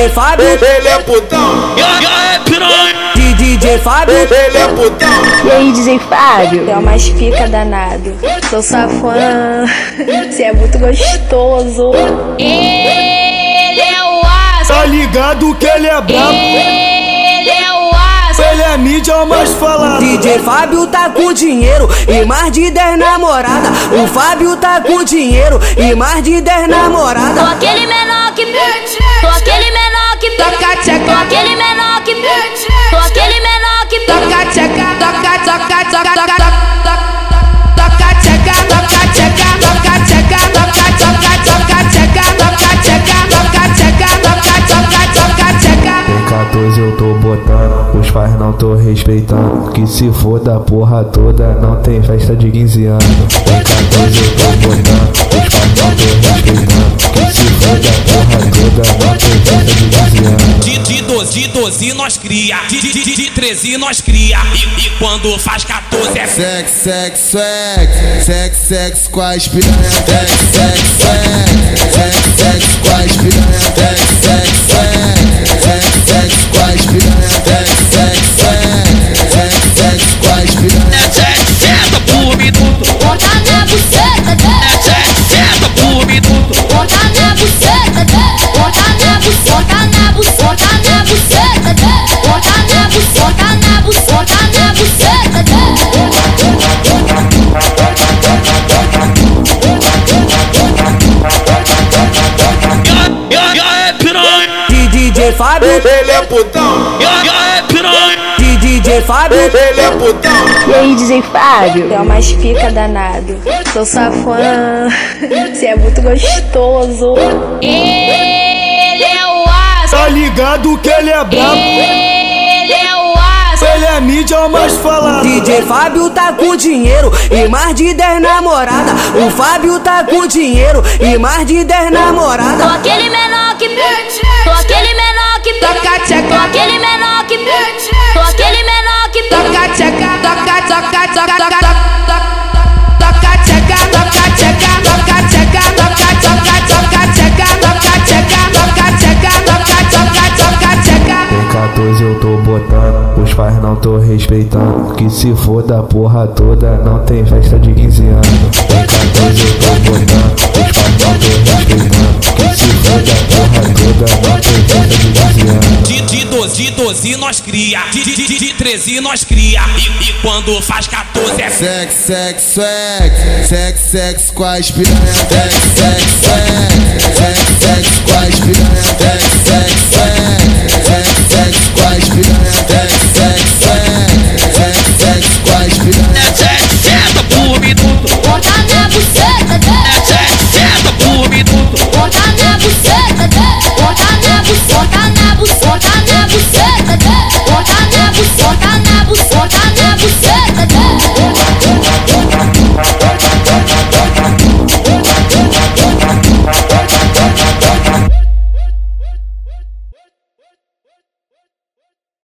DJ Fábio, ele é putão. DJ Fábio, ele é putão. E aí, DJ Fábio? É umas pica danado. Sou sua fã. Você é muito gostoso. Ele é o aço. tá ligado que ele é brabo. Ele é o aço. Ele é mídia mais falado. DJ Fábio tá com dinheiro e mais de 10 namorada. O Fábio tá com dinheiro e mais de 10 Sou namorada. aquele menor que Sou aquele menor que Toca tcheca. Sou aquele menor que Sou aquele menor que Toca tcheca. Toca, toca, toca, toca, toca. Toca tcheca. Toca tcheca. Toca tcheca. Toca, toca, toca tcheca. Toca tcheca. Toca tcheca. Toca, toca, toca tcheca. Tem 14 eu tô botando, os pais não tô respeitando. Que se for da porra toda, não tem festa de 15 anos. Tem 14 eu tô botando, os pais não tô respeitando. Que se for da porra toda, não tem festa de 15 anos. De, de 12, de 12 nós cria, de, de, de, de 13 nós cria. E, e quando faz 14 é Sex, sex, sex, sex, sex com as piranha. Sex, sex, sex, DJ Fábio, Ele é putão. e aí, piranha. DJ Fábio, Ele é putão. E aí, DJ Fábio? É umas pica danado. Sou sua fã. Você é muito gostoso. Ele é o aço. tá ligado que ele é brabo. Ele é o aço. Ele é mídia mais falado. DJ Fábio tá com dinheiro e mais de 10 namorada. O Fábio tá com dinheiro e mais de 10 Sou namorada. aquele menor que Sou aquele menor Sou aquele menor que Toca tcheca. Toca, toca, toca, toca, toca. Toca tcheca. Toca tcheca. Toca tcheca. Toca, toca, toca tcheca. Toca tcheca. Toca tcheca. Toca, toca, toca tcheca. Tem 14 eu tô botando, os pais não tô respeitando. Que se for da porra toda, não tem festa de 15 anos. De 12 nós cria, de, de, de, de 13 nós cria. E, e quando faz 14 é sex, sex, sex, sex, sex com as piranha. Sex, sex, sex, sex, sex com as piranha.